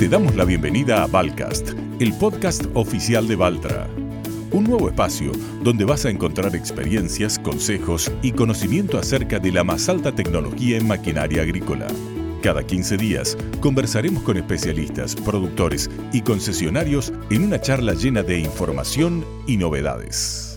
Te damos la bienvenida a Valcast, el podcast oficial de Valtra. Un nuevo espacio donde vas a encontrar experiencias, consejos y conocimiento acerca de la más alta tecnología en maquinaria agrícola. Cada 15 días conversaremos con especialistas, productores y concesionarios en una charla llena de información y novedades.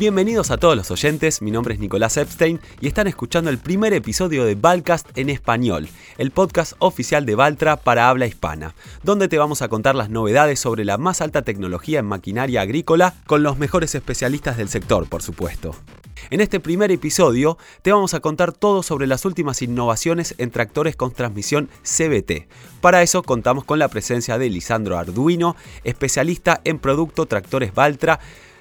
Bienvenidos a todos los oyentes, mi nombre es Nicolás Epstein y están escuchando el primer episodio de Valcast en español, el podcast oficial de Valtra para habla hispana, donde te vamos a contar las novedades sobre la más alta tecnología en maquinaria agrícola con los mejores especialistas del sector, por supuesto. En este primer episodio te vamos a contar todo sobre las últimas innovaciones en tractores con transmisión CBT. Para eso contamos con la presencia de Lisandro Arduino, especialista en producto tractores Valtra,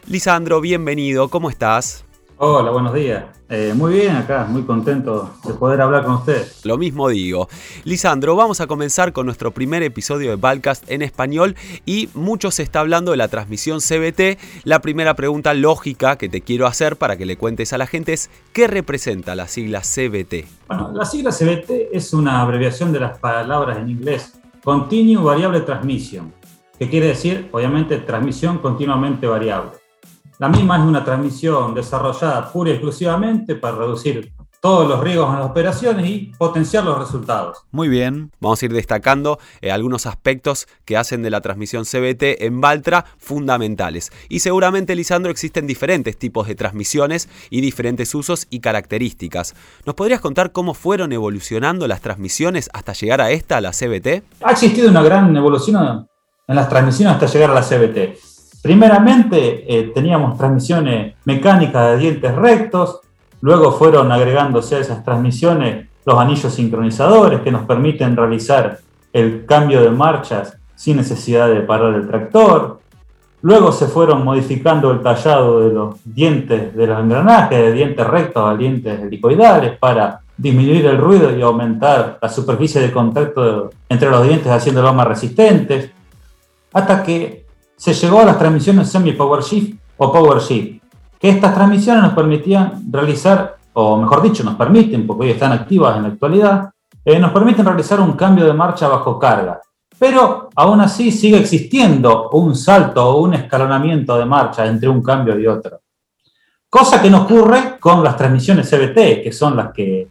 Lisandro, bienvenido, ¿cómo estás? Hola, buenos días. Eh, muy bien acá, muy contento de poder hablar con usted. Lo mismo digo. Lisandro, vamos a comenzar con nuestro primer episodio de Balcast en español y mucho se está hablando de la transmisión CBT. La primera pregunta lógica que te quiero hacer para que le cuentes a la gente es ¿qué representa la sigla CBT? Bueno, la sigla CBT es una abreviación de las palabras en inglés Continuous Variable Transmission, que quiere decir, obviamente, transmisión continuamente variable. La misma es una transmisión desarrollada pura y exclusivamente para reducir todos los riesgos en las operaciones y potenciar los resultados. Muy bien, vamos a ir destacando eh, algunos aspectos que hacen de la transmisión CBT en Valtra fundamentales. Y seguramente, Lisandro, existen diferentes tipos de transmisiones y diferentes usos y características. ¿Nos podrías contar cómo fueron evolucionando las transmisiones hasta llegar a esta, la CBT? Ha existido una gran evolución en las transmisiones hasta llegar a la CBT. Primeramente eh, teníamos transmisiones mecánicas de dientes rectos, luego fueron agregándose a esas transmisiones los anillos sincronizadores que nos permiten realizar el cambio de marchas sin necesidad de parar el tractor. Luego se fueron modificando el tallado de los dientes de los engranajes, de dientes rectos a dientes helicoidales, para disminuir el ruido y aumentar la superficie de contacto entre los dientes haciéndolos más resistentes, hasta que se llegó a las transmisiones semi-power shift o power shift, que estas transmisiones nos permitían realizar, o mejor dicho, nos permiten, porque hoy están activas en la actualidad, eh, nos permiten realizar un cambio de marcha bajo carga. Pero aún así sigue existiendo un salto o un escalonamiento de marcha entre un cambio y otro. Cosa que no ocurre con las transmisiones CBT, que son las que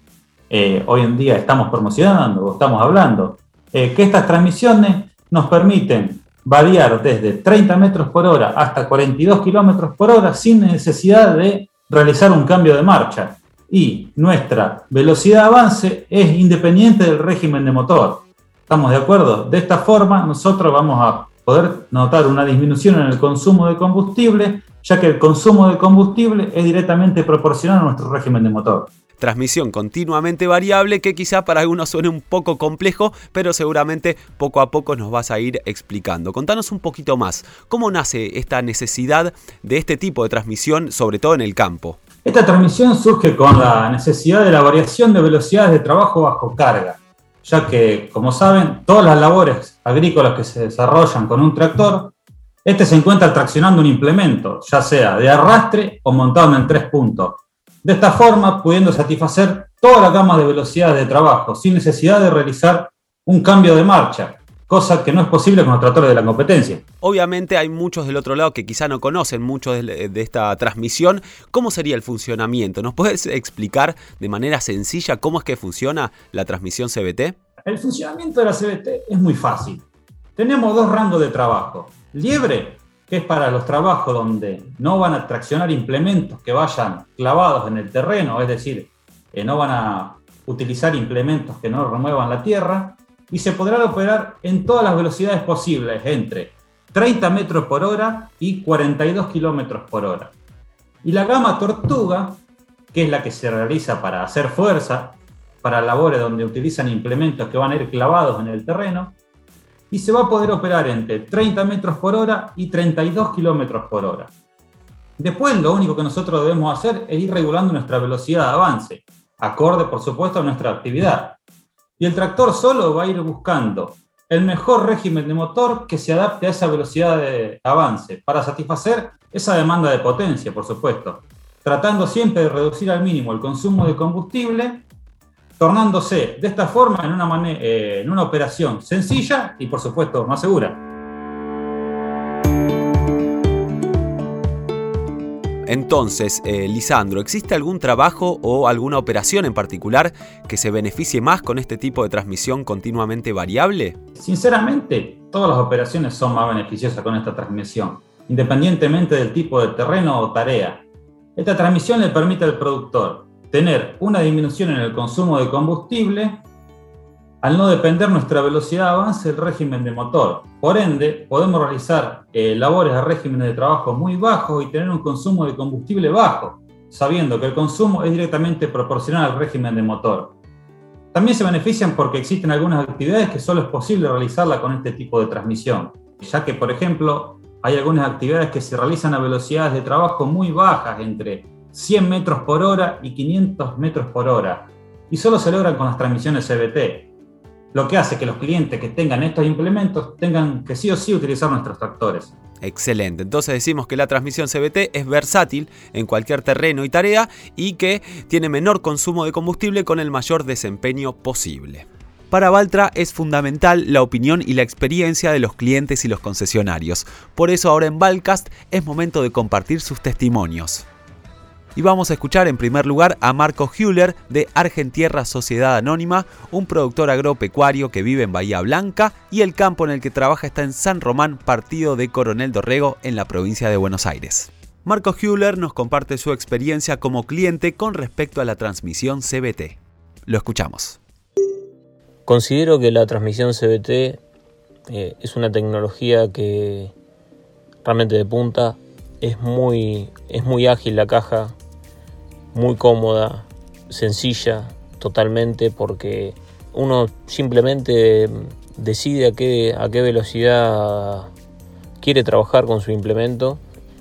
eh, hoy en día estamos promocionando o estamos hablando. Eh, que estas transmisiones nos permiten variar desde 30 metros por hora hasta 42 kilómetros por hora sin necesidad de realizar un cambio de marcha. Y nuestra velocidad de avance es independiente del régimen de motor. ¿Estamos de acuerdo? De esta forma nosotros vamos a poder notar una disminución en el consumo de combustible, ya que el consumo de combustible es directamente proporcional a nuestro régimen de motor transmisión continuamente variable que quizá para algunos suene un poco complejo, pero seguramente poco a poco nos vas a ir explicando. Contanos un poquito más, ¿cómo nace esta necesidad de este tipo de transmisión, sobre todo en el campo? Esta transmisión surge con la necesidad de la variación de velocidades de trabajo bajo carga, ya que, como saben, todas las labores agrícolas que se desarrollan con un tractor, este se encuentra traccionando un implemento, ya sea de arrastre o montado en tres puntos de esta forma, pudiendo satisfacer toda la gama de velocidades de trabajo, sin necesidad de realizar un cambio de marcha, cosa que no es posible con los tractores de la competencia. Obviamente hay muchos del otro lado que quizá no conocen mucho de, esta transmisión. ¿Cómo sería el funcionamiento? ¿Nos puedes explicar de manera sencilla cómo es que funciona la transmisión CBT? El funcionamiento de la CBT es muy fácil. Tenemos dos rangos de trabajo. Liebre que es para los trabajos donde no van a traccionar implementos que vayan clavados en el terreno, es decir, que no van a utilizar implementos que no remuevan la tierra, y se podrá operar en todas las velocidades posibles, entre 30 metros por hora y 42 kilómetros por hora. Y la gama tortuga, que es la que se realiza para hacer fuerza, para labores donde utilizan implementos que van a ir clavados en el terreno, y se va a poder operar entre 30 metros por hora y 32 kilómetros por hora. Después lo único que nosotros debemos hacer es ir regulando nuestra velocidad de avance, acorde por supuesto a nuestra actividad. Y el tractor solo va a ir buscando el mejor régimen de motor que se adapte a esa velocidad de avance para satisfacer esa demanda de potencia, por supuesto, tratando siempre de reducir al mínimo el consumo de combustible tornándose de esta forma en una, eh, en una operación sencilla y por supuesto más segura. Entonces, eh, Lisandro, ¿existe algún trabajo o alguna operación en particular que se beneficie más con este tipo de transmisión continuamente variable? Sinceramente, todas las operaciones son más beneficiosas con esta transmisión, independientemente del tipo de terreno o tarea. Esta transmisión le permite al productor tener una disminución en el consumo de combustible al no depender nuestra velocidad de avance del régimen de motor. Por ende, podemos realizar eh, labores a régimen de trabajo muy bajos y tener un consumo de combustible bajo, sabiendo que el consumo es directamente proporcional al régimen de motor. También se benefician porque existen algunas actividades que solo es posible realizarla con este tipo de transmisión, ya que, por ejemplo, hay algunas actividades que se realizan a velocidades de trabajo muy bajas, entre 100 metros por hora y 500 metros por hora, y solo se logran con las transmisiones CBT, lo que hace que los clientes que tengan estos implementos tengan que sí o sí utilizar nuestros tractores. Excelente, entonces decimos que la transmisión CBT es versátil en cualquier terreno y tarea y que tiene menor consumo de combustible con el mayor desempeño posible. Para Valtra es fundamental la opinión y la experiencia de los clientes y los concesionarios. Por eso ahora en Valcast es momento de compartir sus testimonios. Y vamos a escuchar en primer lugar a Marco Hüller de Argentierra Sociedad Anónima, un productor agropecuario que vive en Bahía Blanca y el campo en el que trabaja está en San Román, partido de Coronel Dorrego en la provincia de Buenos Aires. Marco Hüller nos comparte su experiencia como cliente con respecto a la transmisión CBT. Lo escuchamos. Considero que la transmisión CBT eh, es una tecnología que realmente de punta, es muy, es muy ágil la caja, muy cómoda, sencilla totalmente porque uno simplemente decide a qué, a qué velocidad quiere trabajar con su implemento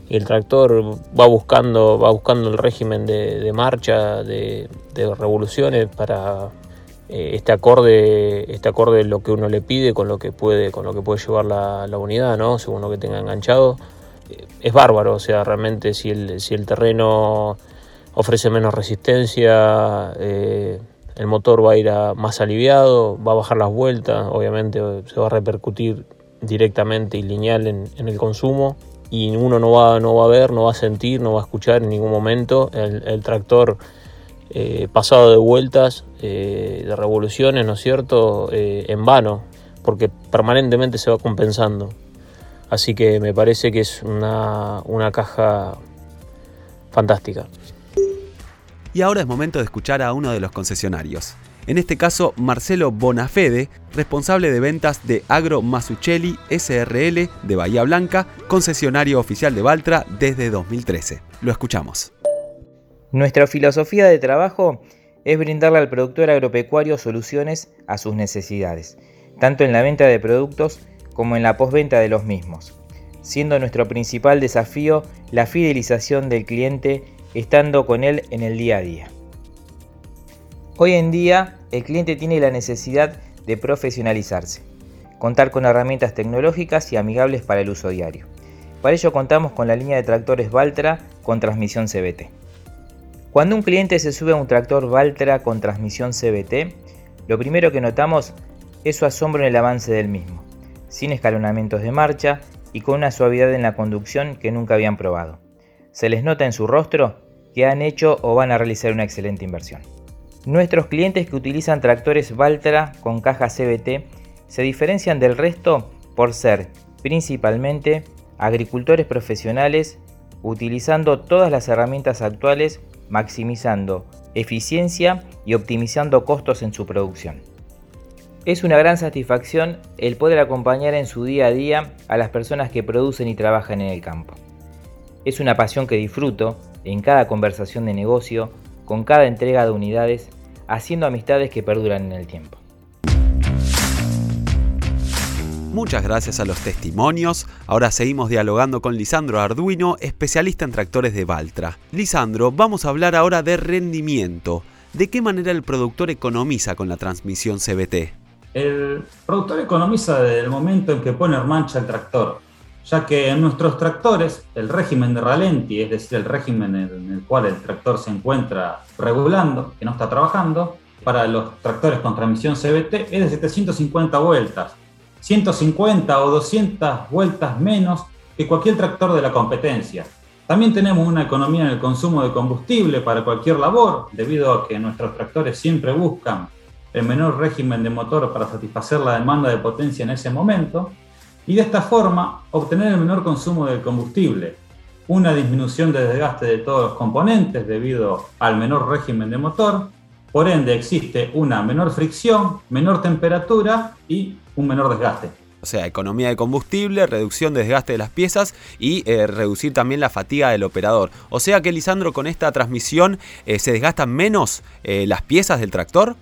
y el tractor va buscando, va buscando el régimen de, marcha, de, revoluciones para eh, este acorde, este acorde lo que uno le pide con lo que puede, con lo que puede llevar la, unidad, ¿no? según lo que tenga enganchado. Eh, es bárbaro, o sea, realmente si el, si el terreno ofrece menos resistencia, eh, el motor va a ir más aliviado, va a bajar las vueltas, obviamente se va a repercutir directamente y lineal en, el consumo y uno no va, no va a ver, no va a sentir, no va a escuchar en ningún momento el, tractor eh, pasado de vueltas, eh, de revoluciones, ¿no es cierto?, en vano, porque permanentemente se va compensando. Así que me parece que es una, una caja fantástica. Y ahora es momento de escuchar a uno de los concesionarios. En este caso, Marcelo Bonafede, responsable de ventas de Agro Masuccelli SRL de Bahía Blanca, concesionario oficial de Valtra desde 2013. Lo escuchamos. Nuestra filosofía de trabajo es brindarle al productor agropecuario soluciones a sus necesidades, tanto en la venta de productos como en la postventa de los mismos, siendo nuestro principal desafío la fidelización del cliente estando con él en el día a día. Hoy en día el cliente tiene la necesidad de profesionalizarse, contar con herramientas tecnológicas y amigables para el uso diario. Para ello contamos con la línea de tractores Valtra con transmisión CBT. Cuando un cliente se sube a un tractor Valtra con transmisión CBT, lo primero que notamos es su asombro en el avance del mismo, sin escalonamientos de marcha y con una suavidad en la conducción que nunca habían probado. Se les nota en su rostro que han hecho o van a realizar una excelente inversión. Nuestros clientes que utilizan tractores Valtra con caja CBT se diferencian del resto por ser principalmente agricultores profesionales utilizando todas las herramientas actuales maximizando eficiencia y optimizando costos en su producción. Es una gran satisfacción el poder acompañar en su día a día a las personas que producen y trabajan en el campo. Es una pasión que disfruto en cada conversación de negocio, con cada entrega de unidades, haciendo amistades que perduran en el tiempo. Muchas gracias a los testimonios. Ahora seguimos dialogando con Lisandro Arduino, especialista en tractores de Valtra. Lisandro, vamos a hablar ahora de rendimiento. ¿De qué manera el productor economiza con la transmisión CBT? El productor economiza desde el momento en que pone en marcha el tractor ya que en nuestros tractores el régimen de ralenti, es decir, el régimen en el cual el tractor se encuentra regulando, que no está trabajando, para los tractores con transmisión CBT es de 750 vueltas, 150 o 200 vueltas menos que cualquier tractor de la competencia. También tenemos una economía en el consumo de combustible para cualquier labor, debido a que nuestros tractores siempre buscan el menor régimen de motor para satisfacer la demanda de potencia en ese momento, y de esta forma obtener el menor consumo de combustible, una disminución de desgaste de todos los componentes debido al menor régimen de motor, por ende existe una menor fricción, menor temperatura y un menor desgaste. O sea, economía de combustible, reducción de desgaste de las piezas y eh, reducir también la fatiga del operador. O sea que, Lisandro, con esta transmisión eh, se desgastan menos eh, las piezas del tractor.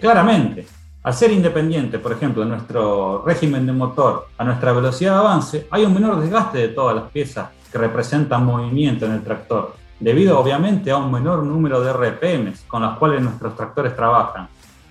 Claramente. Al ser independiente, por ejemplo, de nuestro régimen de motor a nuestra velocidad de avance, hay un menor desgaste de todas las piezas que representan movimiento en el tractor, debido obviamente a un menor número de RPMs con las cuales nuestros tractores trabajan,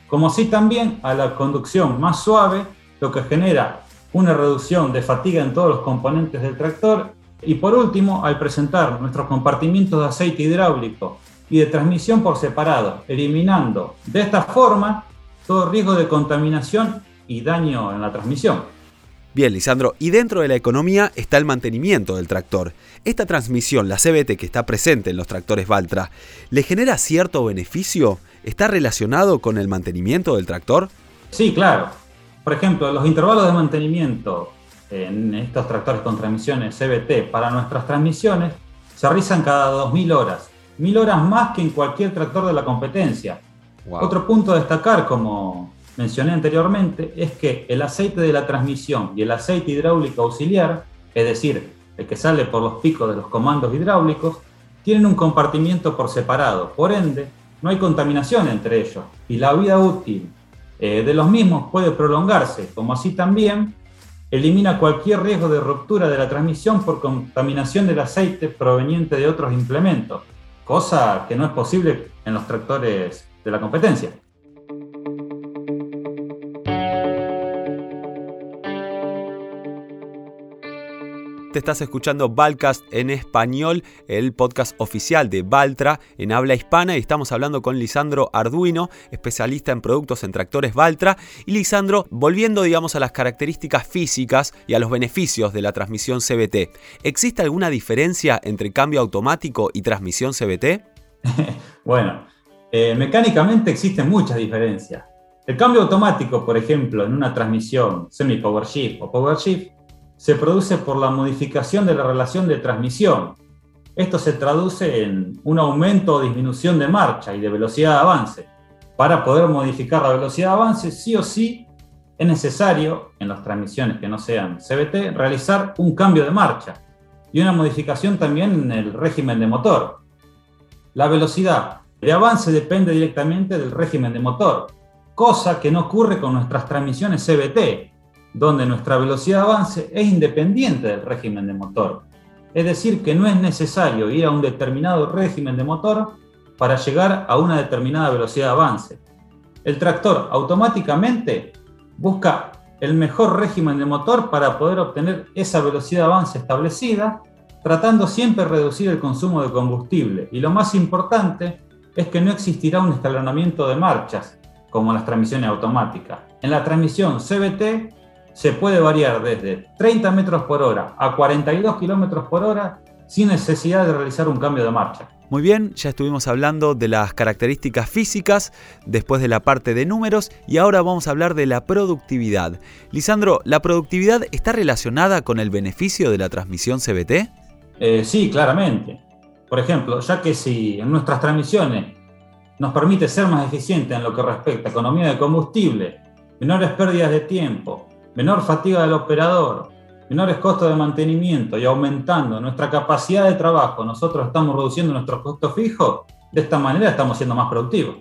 como así también a la conducción más suave lo que genera una reducción de fatiga en todos los componentes del tractor y por último, al presentar nuestros compartimientos de aceite hidráulico y de transmisión por separado, eliminando de esta forma todo riesgo de contaminación y daño en la transmisión. Bien, Lisandro, y dentro de la economía está el mantenimiento del tractor. Esta transmisión, la CBT que está presente en los tractores Valtra, ¿le genera cierto beneficio? ¿Está relacionado con el mantenimiento del tractor? Sí, claro. Por ejemplo, los intervalos de mantenimiento en estos tractores con transmisiones CBT para nuestras transmisiones se realizan cada 2.000 horas, 1.000 horas más que en cualquier tractor de la competencia. Otro punto a destacar, como mencioné anteriormente, es que el aceite de la transmisión y el aceite hidráulico auxiliar, es decir, el que sale por los picos de los comandos hidráulicos, tienen un compartimiento por separado, por ende, no hay contaminación entre ellos y la vida útil eh, de los mismos puede prolongarse, como así también elimina cualquier riesgo de ruptura de la transmisión por contaminación del aceite proveniente de otros implementos, cosa que no es posible en los tractores de la competencia. Te estás escuchando Valcast en español, el podcast oficial de Valtra en habla hispana y estamos hablando con Lisandro Arduino, especialista en productos en tractores Valtra. Y Lisandro, volviendo digamos a las características físicas y a los beneficios de la transmisión CBT, ¿existe alguna diferencia entre cambio automático y transmisión CBT? bueno, eh, mecánicamente existen muchas diferencias. El cambio automático, por ejemplo, en una transmisión semi-power shift o power shift, se produce por la modificación de la relación de transmisión. Esto se traduce en un aumento o disminución de marcha y de velocidad de avance. Para poder modificar la velocidad de avance, sí o sí es necesario, en las transmisiones que no sean CBT, realizar un cambio de marcha y una modificación también en el régimen de motor. La velocidad de avance depende directamente del régimen de motor, cosa que no ocurre con nuestras transmisiones CBT, donde nuestra velocidad de avance es independiente del régimen de motor. Es decir, que no es necesario ir a un determinado régimen de motor para llegar a una determinada velocidad de avance. El tractor automáticamente busca el mejor régimen de motor para poder obtener esa velocidad de avance establecida, tratando siempre de reducir el consumo de combustible. Y lo más importante es que no existirá un escalonamiento de marchas, como las transmisiones automáticas. En la transmisión CBT se puede variar desde 30 metros por hora a 42 kilómetros por hora sin necesidad de realizar un cambio de marcha. Muy bien, ya estuvimos hablando de las características físicas, después de la parte de números y ahora vamos a hablar de la productividad. Lisandro, ¿la productividad está relacionada con el beneficio de la transmisión CBT? Eh, sí, claramente. Por ejemplo, ya que si en nuestras transmisiones nos permite ser más eficientes en lo que respecta a economía de combustible, menores pérdidas de tiempo, menor fatiga del operador, menores costos de mantenimiento y aumentando nuestra capacidad de trabajo, nosotros estamos reduciendo nuestros costos fijos, de esta manera estamos siendo más productivos.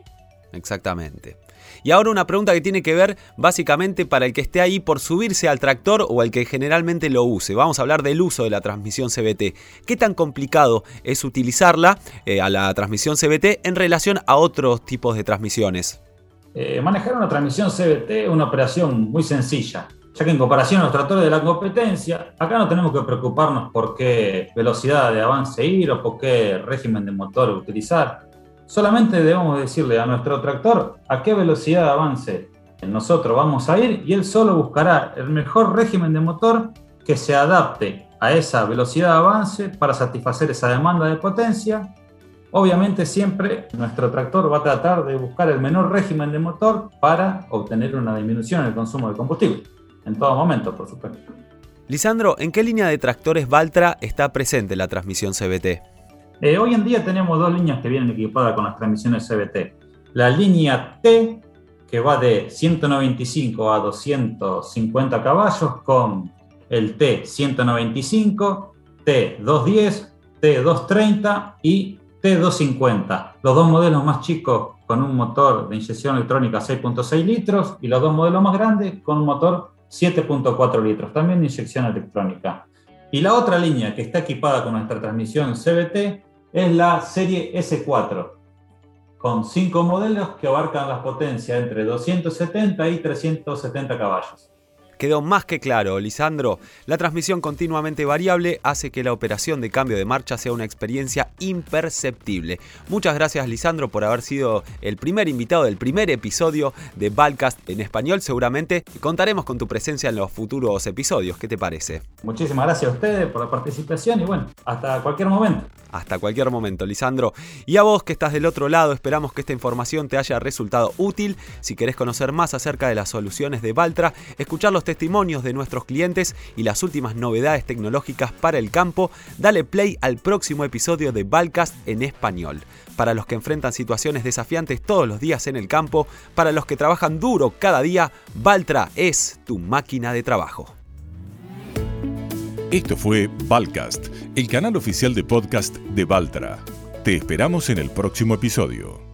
Exactamente. Y ahora una pregunta que tiene que ver básicamente para el que esté ahí por subirse al tractor o el que generalmente lo use. Vamos a hablar del uso de la transmisión CBT. ¿Qué tan complicado es utilizarla eh, a la transmisión CBT en relación a otros tipos de transmisiones? Eh, manejar una transmisión CBT es una operación muy sencilla ya que en comparación a los tractores de la competencia, acá no tenemos que preocuparnos por qué velocidad de avance ir o por qué régimen de motor utilizar. Solamente debemos decirle a nuestro tractor a qué velocidad de avance nosotros vamos a ir y él solo buscará el mejor régimen de motor que se adapte a esa velocidad de avance para satisfacer esa demanda de potencia. Obviamente siempre nuestro tractor va a tratar de buscar el menor régimen de motor para obtener una disminución en el consumo de combustible, en todo momento, por supuesto. Lisandro, ¿en qué línea de tractores Valtra está presente la transmisión CBT? Eh, hoy en día tenemos dos líneas que vienen equipadas con las transmisiones CBT. La línea T, que va de 195 a 250 caballos, con el T195, T210, T230 y T250. Los dos modelos más chicos con un motor de inyección electrónica 6.6 litros y los dos modelos más grandes con un motor 7.4 litros, también inyección electrónica. Y la otra línea que está equipada con nuestra transmisión CBT es la serie S4, con cinco modelos que abarcan las potencias entre 270 y 370 caballos. Quedó más que claro, Lisandro. La transmisión continuamente variable hace que la operación de cambio de marcha sea una experiencia imperceptible. Muchas gracias, Lisandro, por haber sido el primer invitado del primer episodio de Balcast en español. Seguramente contaremos con tu presencia en los futuros episodios. ¿Qué te parece? Muchísimas gracias a ustedes por la participación y bueno, hasta cualquier momento. Hasta cualquier momento, Lisandro. Y a vos que estás del otro lado, esperamos que esta información te haya resultado útil. Si querés conocer más acerca de las soluciones de Valtra, escuchar los testimonios de nuestros clientes y las últimas novedades tecnológicas para el campo, dale play al próximo episodio de Valcast en español. Para los que enfrentan situaciones desafiantes todos los días en el campo, para los que trabajan duro cada día, Valtra es tu máquina de trabajo. Esto fue Valcast, el canal oficial de podcast de Valtra. Te esperamos en el próximo episodio.